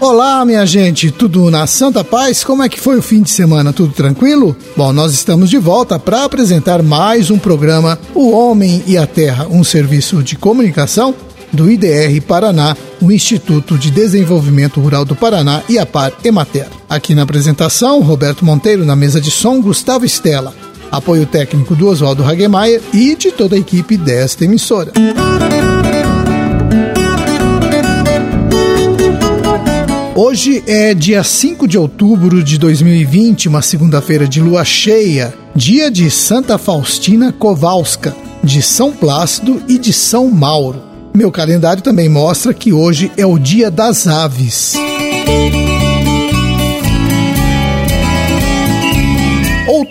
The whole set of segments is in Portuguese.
Olá, minha gente, tudo na Santa Paz? Como é que foi o fim de semana? Tudo tranquilo? Bom, nós estamos de volta para apresentar mais um programa O Homem e a Terra, um serviço de comunicação do IDR Paraná, o Instituto de Desenvolvimento Rural do Paraná e a Par Emater. Aqui na apresentação, Roberto Monteiro na mesa de som, Gustavo Estela. Apoio técnico do Oswaldo Hagemeyer e de toda a equipe desta emissora. Hoje é dia 5 de outubro de 2020, uma segunda-feira de lua cheia, dia de Santa Faustina Kowalska, de São Plácido e de São Mauro. Meu calendário também mostra que hoje é o dia das aves.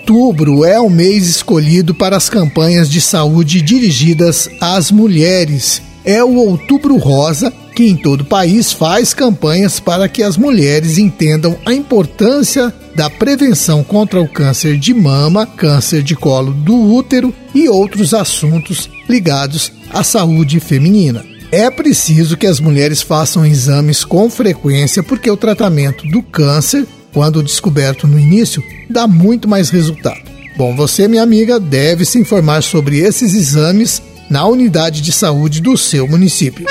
Outubro é o mês escolhido para as campanhas de saúde dirigidas às mulheres. É o Outubro Rosa que em todo o país faz campanhas para que as mulheres entendam a importância da prevenção contra o câncer de mama, câncer de colo do útero e outros assuntos ligados à saúde feminina. É preciso que as mulheres façam exames com frequência porque o tratamento do câncer, quando descoberto no início, dá muito mais resultado. Bom, você, minha amiga, deve se informar sobre esses exames na unidade de saúde do seu município.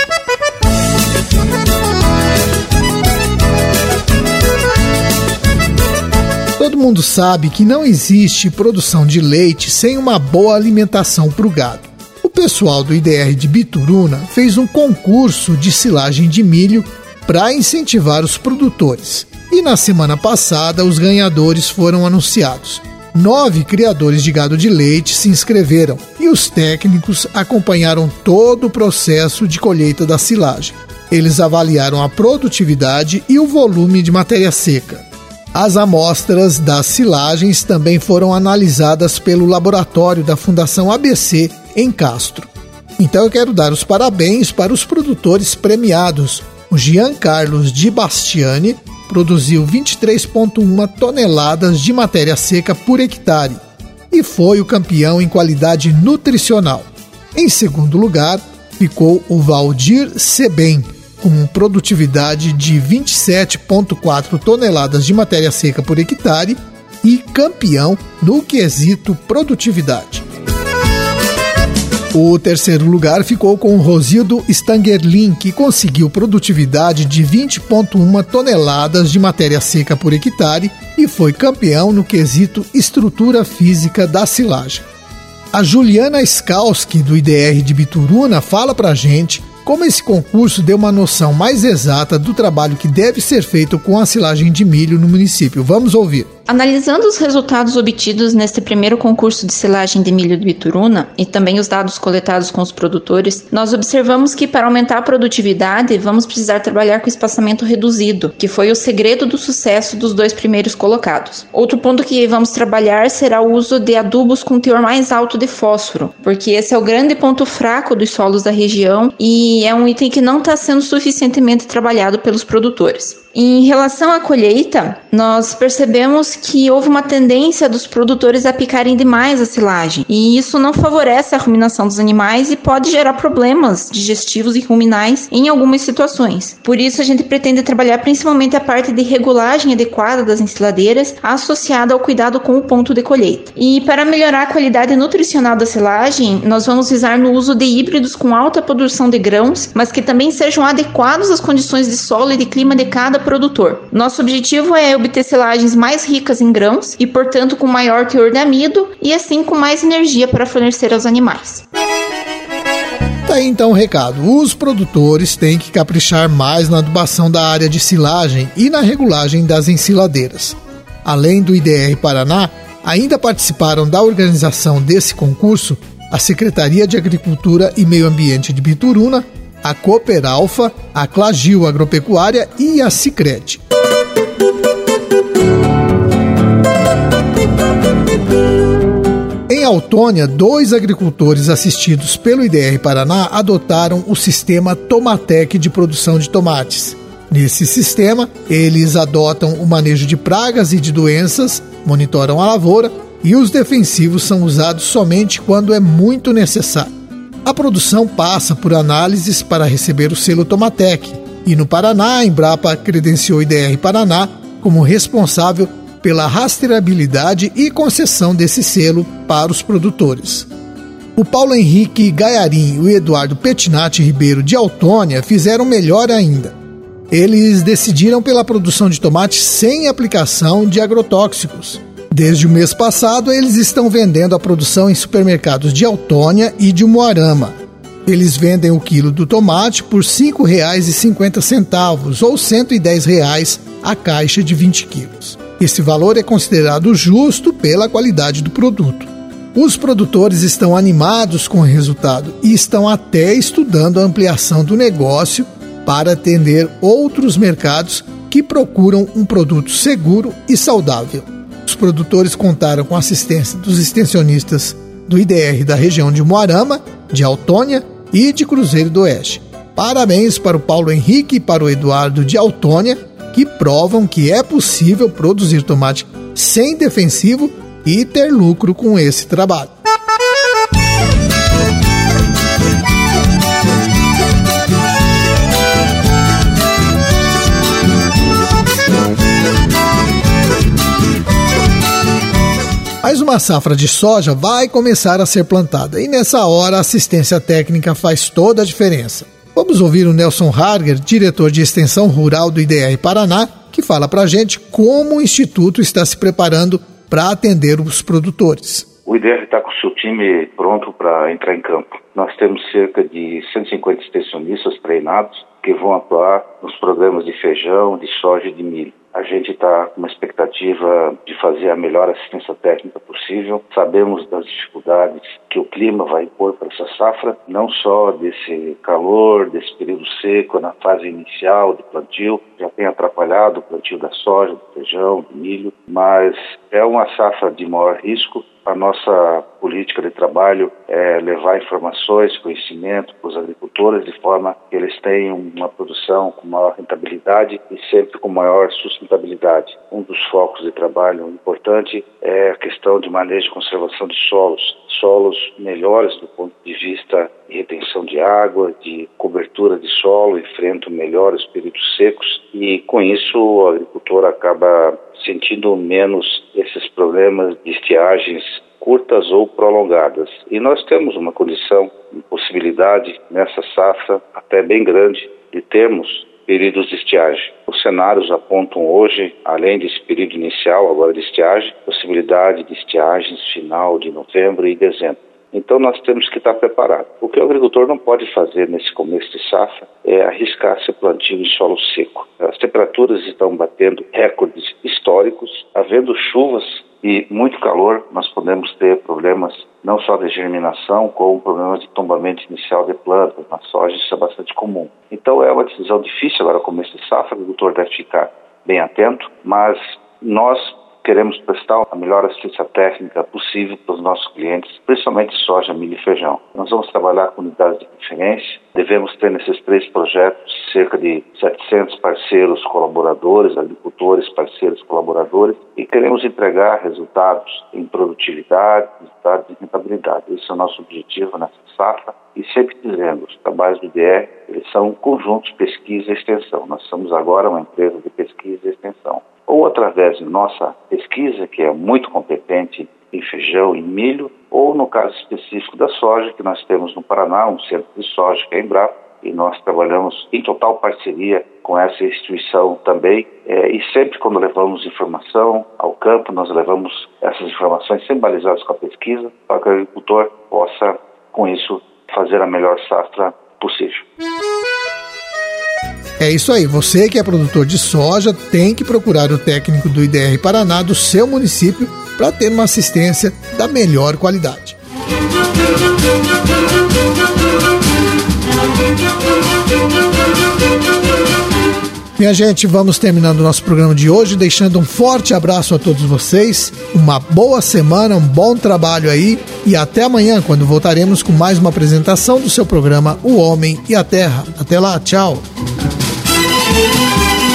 Todo mundo sabe que não existe produção de leite sem uma boa alimentação para o gado. O pessoal do IDR de Bituruna fez um concurso de silagem de milho para incentivar os produtores. E na semana passada, os ganhadores foram anunciados. Nove criadores de gado de leite se inscreveram e os técnicos acompanharam todo o processo de colheita da silagem. Eles avaliaram a produtividade e o volume de matéria seca. As amostras das silagens também foram analisadas pelo laboratório da Fundação ABC em Castro. Então eu quero dar os parabéns para os produtores premiados. O Jean Carlos Di Bastiani produziu 23,1 toneladas de matéria seca por hectare e foi o campeão em qualidade nutricional. Em segundo lugar, ficou o Valdir Sebem, com produtividade de 27,4 toneladas de matéria seca por hectare e campeão no quesito produtividade. O terceiro lugar ficou com Rosildo Stangerlin, que conseguiu produtividade de 20,1 toneladas de matéria seca por hectare e foi campeão no quesito estrutura física da silagem. A Juliana Skalski, do IDR de Bituruna, fala pra gente como esse concurso deu uma noção mais exata do trabalho que deve ser feito com a silagem de milho no município. Vamos ouvir. Analisando os resultados obtidos neste primeiro concurso de silagem de milho do Bituruna e também os dados coletados com os produtores, nós observamos que para aumentar a produtividade vamos precisar trabalhar com espaçamento reduzido, que foi o segredo do sucesso dos dois primeiros colocados. Outro ponto que vamos trabalhar será o uso de adubos com teor mais alto de fósforo, porque esse é o grande ponto fraco dos solos da região e é um item que não está sendo suficientemente trabalhado pelos produtores. Em relação à colheita, nós percebemos que houve uma tendência dos produtores a picarem demais a silagem, e isso não favorece a ruminação dos animais e pode gerar problemas digestivos e ruminais em algumas situações. Por isso, a gente pretende trabalhar principalmente a parte de regulagem adequada das ensiladeiras, associada ao cuidado com o ponto de colheita. E para melhorar a qualidade nutricional da silagem, nós vamos visar no uso de híbridos com alta produção de grãos, mas que também sejam adequados às condições de solo e de clima de cada produtor. Nosso objetivo é obter selagens mais ricas em grãos e, portanto, com maior teor de amido e assim com mais energia para fornecer aos animais. Tá aí então o recado. Os produtores têm que caprichar mais na adubação da área de silagem e na regulagem das ensiladeiras. Além do IDR Paraná, ainda participaram da organização desse concurso a Secretaria de Agricultura e Meio Ambiente de Bituruna, a Cooper Alfa, a Clagil Agropecuária e a Sicredi. Autônia, dois agricultores assistidos pelo IDR Paraná adotaram o sistema Tomatec de produção de tomates. Nesse sistema, eles adotam o manejo de pragas e de doenças, monitoram a lavoura e os defensivos são usados somente quando é muito necessário. A produção passa por análises para receber o selo Tomatec, e no Paraná, a Embrapa credenciou o IDR Paraná como responsável pela rastreabilidade e concessão desse selo para os produtores. O Paulo Henrique Gaiarim e o Eduardo Petinati Ribeiro de Autônia fizeram melhor ainda. Eles decidiram pela produção de tomate sem aplicação de agrotóxicos. Desde o mês passado, eles estão vendendo a produção em supermercados de Autônia e de Moarama. Eles vendem o quilo do tomate por R$ 5,50 ou R$ 110 a caixa de 20 quilos. Esse valor é considerado justo pela qualidade do produto. Os produtores estão animados com o resultado e estão até estudando a ampliação do negócio para atender outros mercados que procuram um produto seguro e saudável. Os produtores contaram com a assistência dos extensionistas do IDR da região de Moarama, de Autônia e de Cruzeiro do Oeste. Parabéns para o Paulo Henrique e para o Eduardo de Autônia, que provam que é possível produzir tomate sem defensivo e ter lucro com esse trabalho. Mas uma safra de soja vai começar a ser plantada e nessa hora a assistência técnica faz toda a diferença. Vamos ouvir o Nelson Harger, diretor de extensão rural do IDR Paraná, que fala para a gente como o Instituto está se preparando para atender os produtores. O IDR está com o seu time pronto para entrar em campo. Nós temos cerca de 150 extensionistas treinados que vão atuar nos programas de feijão, de soja e de milho. A gente está com uma expectativa de fazer a melhor assistência técnica possível. Sabemos das dificuldades que o clima vai impor para essa safra, não só desse calor, desse período seco na fase inicial de plantio, já tem atrapalhado o plantio da soja, do feijão, do milho, mas é uma safra de maior risco a nossa política de trabalho é levar informações, conhecimento para os agricultores de forma que eles tenham uma produção com maior rentabilidade e sempre com maior sustentabilidade. Um dos focos de trabalho importante é a questão de manejo e conservação de solos, solos melhores do ponto de vista de retenção de água, de cobertura de solo, enfrentam melhores períodos secos e com isso o agricultor acaba sentindo menos esses problemas de estiagens curtas ou prolongadas. E nós temos uma condição, uma possibilidade nessa safra até bem grande de termos períodos de estiagem. Os cenários apontam hoje, além desse período inicial, agora de estiagem, possibilidade de estiagens final de novembro e dezembro. Então nós temos que estar preparados. O que o agricultor não pode fazer nesse começo de safra é arriscar seu plantio em solo seco. As temperaturas estão batendo recordes históricos, havendo chuvas e muito calor, nós podemos ter problemas não só de germinação, como problemas de tombamento inicial de plantas. Na soja isso é bastante comum. Então é uma decisão difícil agora começo de safra, o agricultor deve ficar bem atento, mas nós queremos prestar a melhor assistência técnica possível para os nossos clientes, principalmente soja, milho e feijão. Nós vamos trabalhar com unidades de referência, devemos ter nesses três projetos cerca de 700 parceiros colaboradores, agricultores, parceiros colaboradores, e queremos entregar resultados em produtividade, resultados de rentabilidade. Esse é o nosso objetivo nessa safra e sempre dizendo, os trabalhos do DR, eles são conjunto de pesquisa e extensão. Nós somos agora uma empresa de pesquisa e extensão ou através de nossa pesquisa, que é muito competente em feijão e milho, ou no caso específico da soja, que nós temos no Paraná, um centro de soja que é a Embrapa, e nós trabalhamos em total parceria com essa instituição também. É, e sempre quando levamos informação ao campo, nós levamos essas informações sempre balizadas com a pesquisa, para que o agricultor possa, com isso, fazer a melhor safra possível. É isso aí, você que é produtor de soja tem que procurar o técnico do IDR Paraná do seu município para ter uma assistência da melhor qualidade. Minha gente, vamos terminando o nosso programa de hoje, deixando um forte abraço a todos vocês, uma boa semana, um bom trabalho aí e até amanhã, quando voltaremos com mais uma apresentação do seu programa O Homem e a Terra. Até lá, tchau. Thank